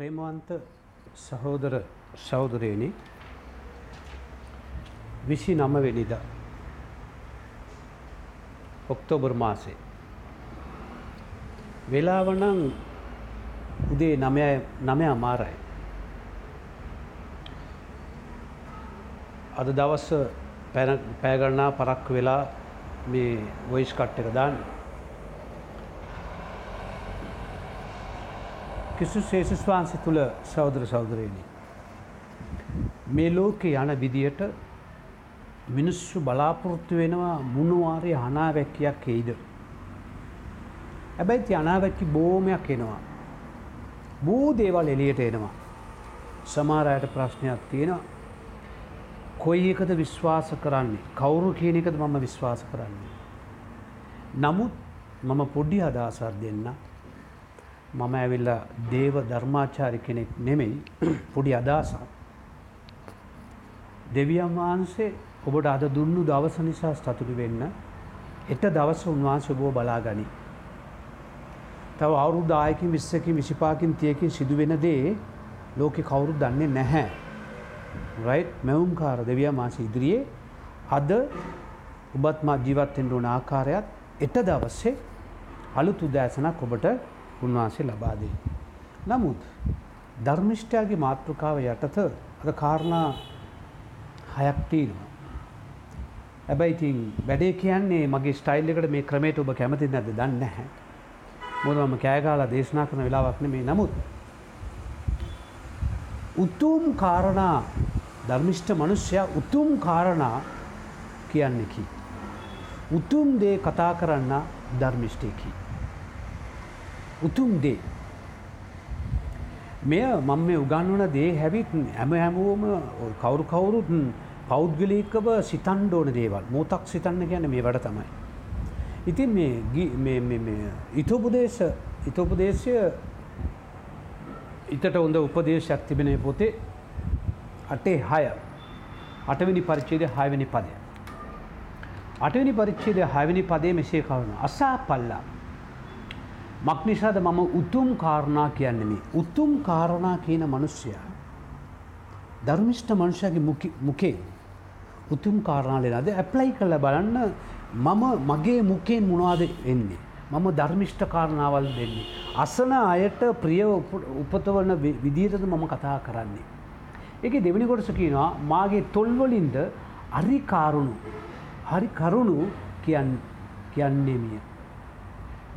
ප්‍රේමවන්ත සහෝදර සෞදරයනි විසි නමවෙනිද ඔක්තෝබර් මාසේ. වෙලාවනං උදේ නමය අමාරයි. අද දවස්ස පෑගණනා පරක් වෙලා මේ වොයිස් කට් එක දාන්න. කිසු ශේෂස් වහන්ස තුළ සෞදර සෞදරයනි. මේ ලෝකෙ යන විදියට මිනිස්සු බලාපොරොත්තු වෙනවා මුණවාරය හනාවැක්කයක් එයිද. හැබැයි අනාවැක්කි බෝමයක් එනවා. බෝ දේවල් එලියට එනවා. සමාරයට ප්‍රශ්නයක් තියෙනවා කොයි එකද විශ්වාස කරන්නේ කවුරු කියන එකද මම විශ්වාස කරන්නේ. නමුත් මම පොඩ්ඩි අදාසර් දෙන්න මම ඇවිල්ල දේව ධර්මාචාරි කෙනෙක් නෙමෙයි පොඩි අදාසක්. දෙවියන් වහන්සේ ඔබට අද දුන්නු දවස නිසා ස්ථතුරු වෙන්න එට දවස උන්වහන්සේ බෝ බලා ගනි. තව අවුරු දායකින් විස්සකින් විසිපාකින් තියකින් සිදුවෙන දේ ලෝකෙ කවුරු දන්නේ නැහැ. රයි් මැවුම්කාර දෙවිය මාස ඉදිරියේ අද ඔබත් මා ජීවත්තෙන්ට ඕන ආකාරයක් එට දවස්සේ අලුතු දෑසනක් ඔබට උන්වහන්සේ ලබාදේ. නමුත් ධර්මිෂ්ඨයාගේ මාතෘකාව යටත අද කාරණා හයක් තියෙනවා. හැබැයි ඉතින් වැඩේ කියන්නේ මගේ ස්ටයිල් එකට මේ ක්‍රමයට ඔබ කැමති නැද්ද දන්නේ නැහැ. මොකද මම කෑගාලා දේශනා කරන වෙලාවක් නෙමෙයි. නමුත් උතුම් කාරණා ධර්මිෂ්ඨ මිනිසයා උතුම් කාරණා කියන්නේ කි. උතුම් දේ කතා කරන්න ධර්මිෂ්ඨයෙකි. උතුම් දේ. මෙය මම මේ උගන්වන දේ හැවිත් හැම හැමෝම කවුරු කවුරුත් පෞද්ගලිකව සිතන්ඩ ඕන දේවල් මෝතක් සිතන්න ගැන මේ වැඩ තමයි. ඉතින් මේ ඉතෝපදේශ ඉතෝපදේශය ඉතට හොඳ උපදේශයක් තිබෙන පොතේ අටේ හය අටවිනි පරිච්චේද හයවැනි පදය. අටවිනි පරිච්චේද හයවැනි පදේ මෙසේ කවුන අසා පල්ලා. මක්නිසාද මම උතුම් කාරණා කියන්නෙමි. උතුම් කාරණා කියන මනුෂ්‍යයා. ධර්මිෂ්ට මනුෂ්‍යගේ මුකේ උතුම් කාරණාලෙනද ඇප්ලයි කළ බලන්න මම මගේ මුකෙන් මොනවාද එන්නේ. මම ධර්මිෂ්ට කාරණාවල් දෙන්නේ. අසන අයට ප්‍රිය උපතවන විදිහටද මම කතා කරන්නේ. එක දෙවනි කොටස කියනවා මාගේ තොල්වලින්ද අරි කාරුණු හරි කරුණු කියන්නේමිය.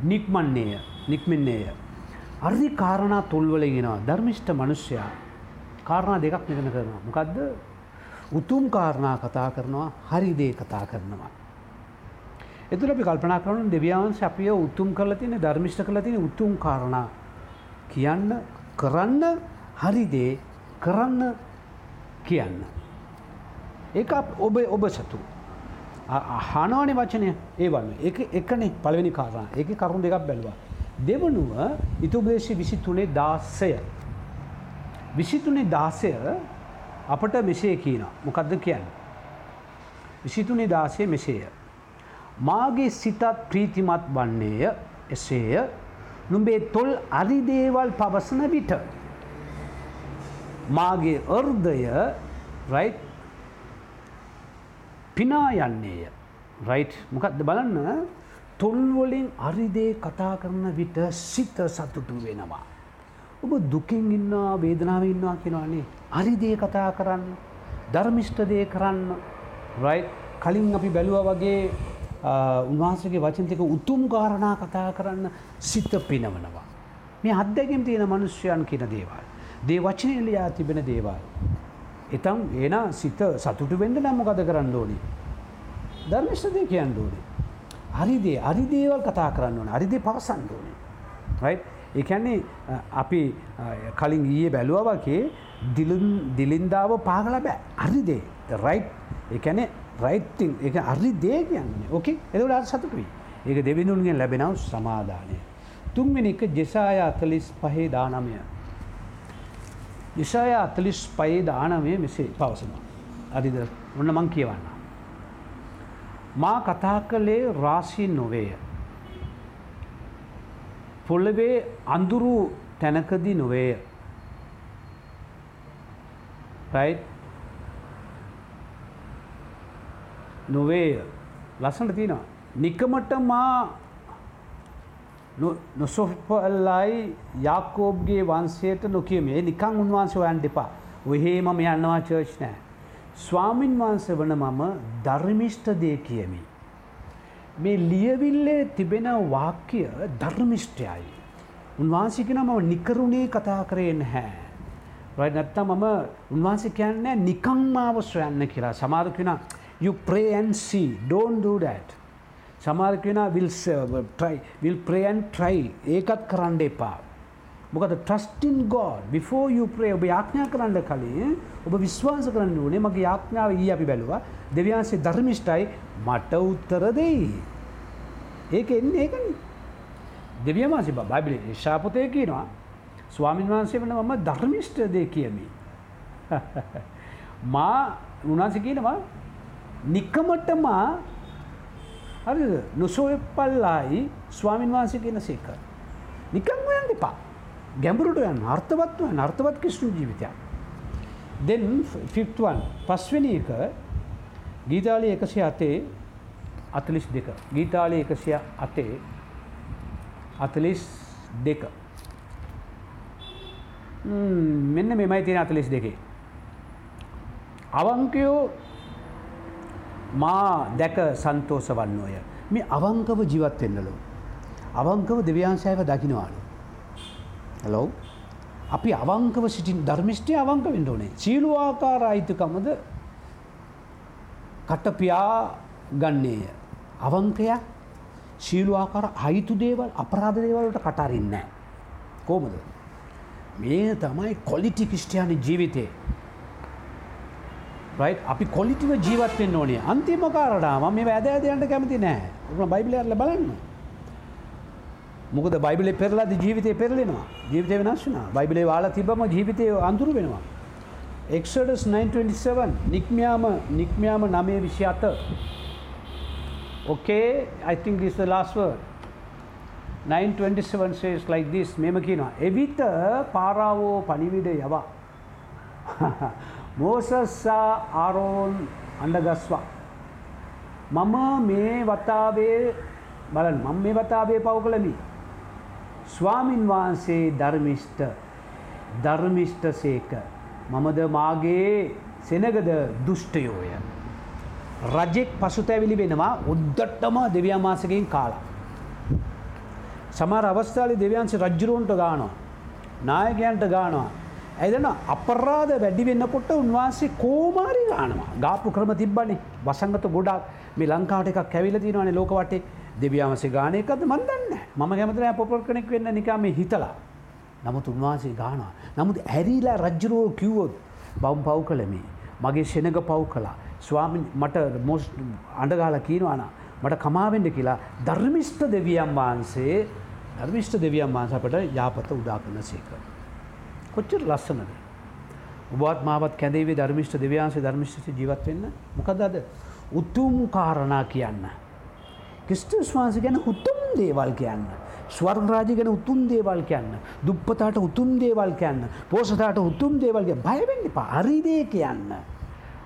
නික්මන්නේය නික්මන්නේය. අරි කාරණා තුල්වලගෙනවා ධර්මිෂ්ට මනුෂ්‍යයා කාරණා දෙකක් නිගන කරනවා. මොකක්ද උතුම් කාරණා කතා කරනවා හරිදේ කතා කරනවා. එතුර අපි කල්පනා කරන දෙවියන්ස අපිය උතුම් කරලා තියෙන ධර්මිෂ්ට කරලා තියෙන උතුම් කාරණා කියන්න කරන්න හරිදේ කරන්න කියන්න. ඒ ඔබ ඔබ සතු. හනවානි වචනය ඒ වන්න එක එකනේ පළවෙනි කාරණ ඒක කරුණු දෙකක් බැලවා. දෙවනුව ඉතුබේශි විසි තුනේ දාස්සය. විසිතුනේ දාසය අපට මෙසේ කියන මොකක්ද කියන්න. විසිතුනේ දාසය මෙසේය. මාගේ සිතත් ප්‍රීතිමත් වන්නේය එසේය නුඹේ තොල් අරිදේවල් පවසන විට. මාගේ අර්ධය රයි් පිනා යන්නේය රයි් මොකක්ද බලන්න තොල්වලින් අරිදේ කතා කරන විට සිත සතුටු වෙනවා. ඔබ දුකින් ඉන්නවා වේදනාව ඉන්නවා කෙනවානේ අරිදේ කතා කරන්න ධර්මිෂ්ඨදය කරන්න රයි් කලින් අපි බැලුව වගේ උන්වහන්සගේ වචන්තික උතුම් කාරණා කතා කරන්න සිත පිනවනවා. මේ අත්දැකම් තියෙන මනුෂ්‍යයන් කියන දේවල්. දේ වචනයලයා තිබෙන දේවල්. එතම් ඒන සිත සතුටු වෙන්ඩ නම්මකද කරන්න ඕනි. ධර්මිෂ්ඨදය කියන්න ඕනේ. හරිදේ අරිදේවල් කතා කරන්න ඕන අරිදේ පවසන්න ඕනේ. රයි් එකන්නේ අපි කලින් ඊයේ බැලුව වගේ දිලින්දාව පාගල බෑ අරිදේ රයි් එකනේ රයිට්ටිං එක අරි දේ කියන්නේ ඕකේ එදවට සතුටුයි ඒක දෙවිඳුන්ගෙන් ලැබෙනව සමාධානය. තුන්වෙනි එක ජෙසාය අතලිස් පහේ දානමය. ජිසාය අතලිස් පයේ දානමය මෙසේ පවසනවා. අරිද ඔන්න මං කියවන්න. මා කතා කළේ රාසී නොවේය. පොල්ලවේ අඳුරු තැනකදි නොවේය. රයි් නොවේය ලස්සට තියෙනවා නිකමට මා නොසොපල්ලයි යාකෝබ්ගේ වන්සේට නොකියමේ නිකං උන්වහන්සේ ඔයන් දෙපා ඔහේ මම යන්නවා චර්ච් නෑ. ස්වාමින් වහන්ස වන මම ධර්මිෂ්ට දේ කියමි. මේ ලියවිල්ලේ තිබෙන වාක්‍ය ධර්මිෂ්ටයයි. උන්වහන්සිකෙන මම නිකරුණේ කතා කරේ නැහැ. රයි නැත්තා මම උන්වහන්සේ කියන්නේ නිකං මාව සොයන්න කියලා සමාරකෙන you pray and see don't do that. සමාරකෙන will try will pray and try ඒකත් කරන්න එපා. මොකද trusting God before you pray ඔබ යාඥා කරන්න කලින් ඔබ විශ්වාස කරන්න ඕනේ මගේ යාඥාව ඊ අපි බැලුවා දෙවියන්සේ ධර්මිෂ්ඨයි මට උත්තර දෙයි. ඒක එන්නේ ඒකනේ. දෙවියන් වහන්සේ බයිබලයේ ඊශාපතේ කියනවා ස්වාමීන් වහන්සේ වෙන මම ධර්මිෂ්ඨ දේ කියමි. මා උන්වහන්සේ කියනවා නිකමටම හරිද නොසොයපල්ලායි ස්වාමීන් වහන්සේ කියන සේක. නිකන් හොයන්න එපා. ගැඹුරට යන්න අර්ථවත්ව නර්ථවත් කිෂ්ණු ජීවිතයක්. දෙන් ෆිෆ්වන් පස්වෙනි එක ගීතාලය එකසිය අතේ අතලිස් දෙක. ගීතාලය එකසිය අතේ අතලිස් දෙක. මෙන්න මෙමයි තියෙන අතලිස් දෙකේ. අවංකයෝ මා දැක සන්තෝස වන්නෝය. මේ අවංකව ජීවත් වෙන්නලෝ. අවංකව දෙව්‍යන්සෑව දකිනවාලු. හැලෝ අපි අවංකව සිටින් ධර්මිෂ්ටය අවංක වෙන්න ඕනේ. සීලු ආකාර අයිතිකමද කටපියා ගන්නේය. අවංකයක් සීලු ආකාර අයිතු දේවල් අපරාධ දේවල්ට කටරින්න කෝමද මේ තමයි කොලිටි කිෂ්ටයානි ජීවිතේ රයි අපි කොලිටිව ජීවත්වෙන් ඕනේ. අන්තිම කාරටාම මේ වැදෑදයන්ට කැමති නෑ බයිබිලයල බලන්න. මොකද බයිබලෙ පෙරලාද ජීවිතය පෙරලෙනවා ජීවිතය වෙනස් වනා බයිබලේ වාලා තිබම ජීවිතය අඳුරු වෙනවා. එක්ඩස් 927 නික්මයාම නික්මයාම නමේ විෂි අත ඕකේ අයිතිං දිස් ලාස්ව 927 සේස් ලයික් දිස් මෙම කියනවා. එවිත පාරාවෝ පනිවිඩ යවා. මෝසස්සා ආරෝන් අඩගස්වා. මම මේ වතාවේ බලන් මම මේ වතාවේ පව් කළමි ස්වාමින් වහන්සේ ධර්මිෂ්ට ධර්මිෂ්ට සේක මමද මාගේ සෙනගද දුෂ්ටයෝය. රජෙක් පසුතැවිලි වෙනවා උද්දට්ටම දෙවියමාසකින් කාලා. සමර අවස්ථාලි දෙවියන්සේ රජ්ජුරුවන්ට ගානවා. නායකයන්ට ගානවා. ඇදන අපරාධ වැඩි වෙන්නකොට උන්වහන්සේ කෝමාරි ගානවා ගාපු ක්‍රම තිබ්බනි වසංගත ගොඩක් මේ ලංකාට එකක් කැවිල තිනවනේ ලෝකවටේ දෙවියාමසේ ගානයකද මන්දන්න මම කැමතින පොපල් කනෙක් වෙන්න නිකාම හිතලා නමුත් උන්වහන්සේ ගානවා. නමුත් ඇරීලා රජ්ජරෝ කිව්වොත් බවම් පව් කළමේ. මගේ සෙනග පව් කලා. ස්වාමින් මට මොස් අඩගාල කීනවාන මට කමාවෙන්ඩ කියලා ධර්මිෂ්ට දෙවියම් වහන්සේ ධර්මිෂ්ට දෙවියම් වහන්සපට යාපත උදා කරන සේක. කොච්චර ලස්සනද. ඔබත් මාවත් කැදේ ධර්මිෂ්ට දෙවයාන්සේ ධර්මිෂ්ට ජීවත්වෙන්න මොකද අද උතුම් කාරණා කියන්න. ක්‍රිස්ටස් වහන්ස ගැන උතුම් දේවල් කියන්න. ස්වර්ගරාජ ගැන උතුම් දේවල් කියන්න. දුප්පතාට උතුම් දේවල් කියන්න. පෝසතාට උතුම් දේවල්ගේ බයවෙන්න පා අරිදේ කියන්න.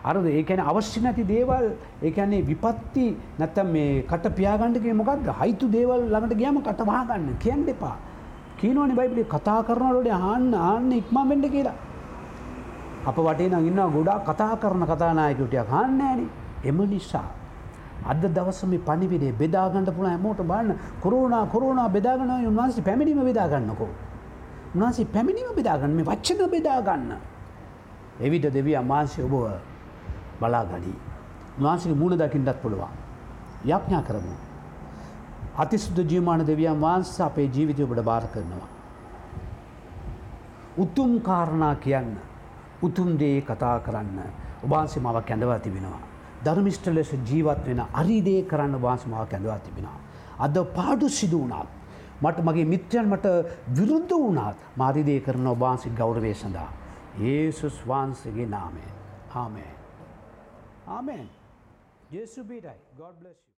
අරද ඒකැන අවශ්‍ය නැති දේවල් ඒකැන්නේ විපත්ති නැත්තම් මේ කට පියාගණ්ඩගේ මොකක්ද හයිතු දේවල් ළඟට ගියම කටවාගන්න කියන්න එපා. කීනවනි බයිබලි කතා කරනවලට ආන්න ආන්න ඉක්මා වෙන්ඩ කියලා. අප වටේ නගන්න ගොඩා කතා කරන කතානායකුටියක් හන්නෑන එම නිසා. අද දවස මේ පනිවිඩේ බෙදාගන්නට පුළ හැමෝට බන්න කොරුණා කොරුණා බෙදාගන උන්වහන්සේ පැමිණීම බෙදාගන්නකෝ. උන්වහන්සේ පැමිණීම බෙදාගන්න මේ වච්චන බෙදාගන්න. එවිට දෙවිය අමාන්සය ඔබව බලාගනී. උන්වහන්සේ මුණ දකිින්ටත් පුළුවන්. යක්ඥා කරමු. අතිසුද්ධ ජීවමාන දෙවියන් වහන්ස අපේ ජීවිතය ඔබට භාර කරනවා. උතුම් කාරණා කියන්න උතුම් දේ කතා කරන්න ඔබාන්සේ මවක් ඇඳවා තිබෙනවා. ධර්මිෂ්ට ලෙස ජීවත් වෙන අරිදේ කරන්න වාසමාව කැඳවා තිබෙනවා. අද පාඩු සිදු වුණත් මට මගේ මිත්‍රයන් මට විරුද්ධ වුණත් මාරිදේ කරන ඔබාන්සි ගෞරවේ සඳහා. ඒසුස් වහන්සගේ නාමේ. ආමේ. ආමෙන්. ජේසු බීටයි. God bless you.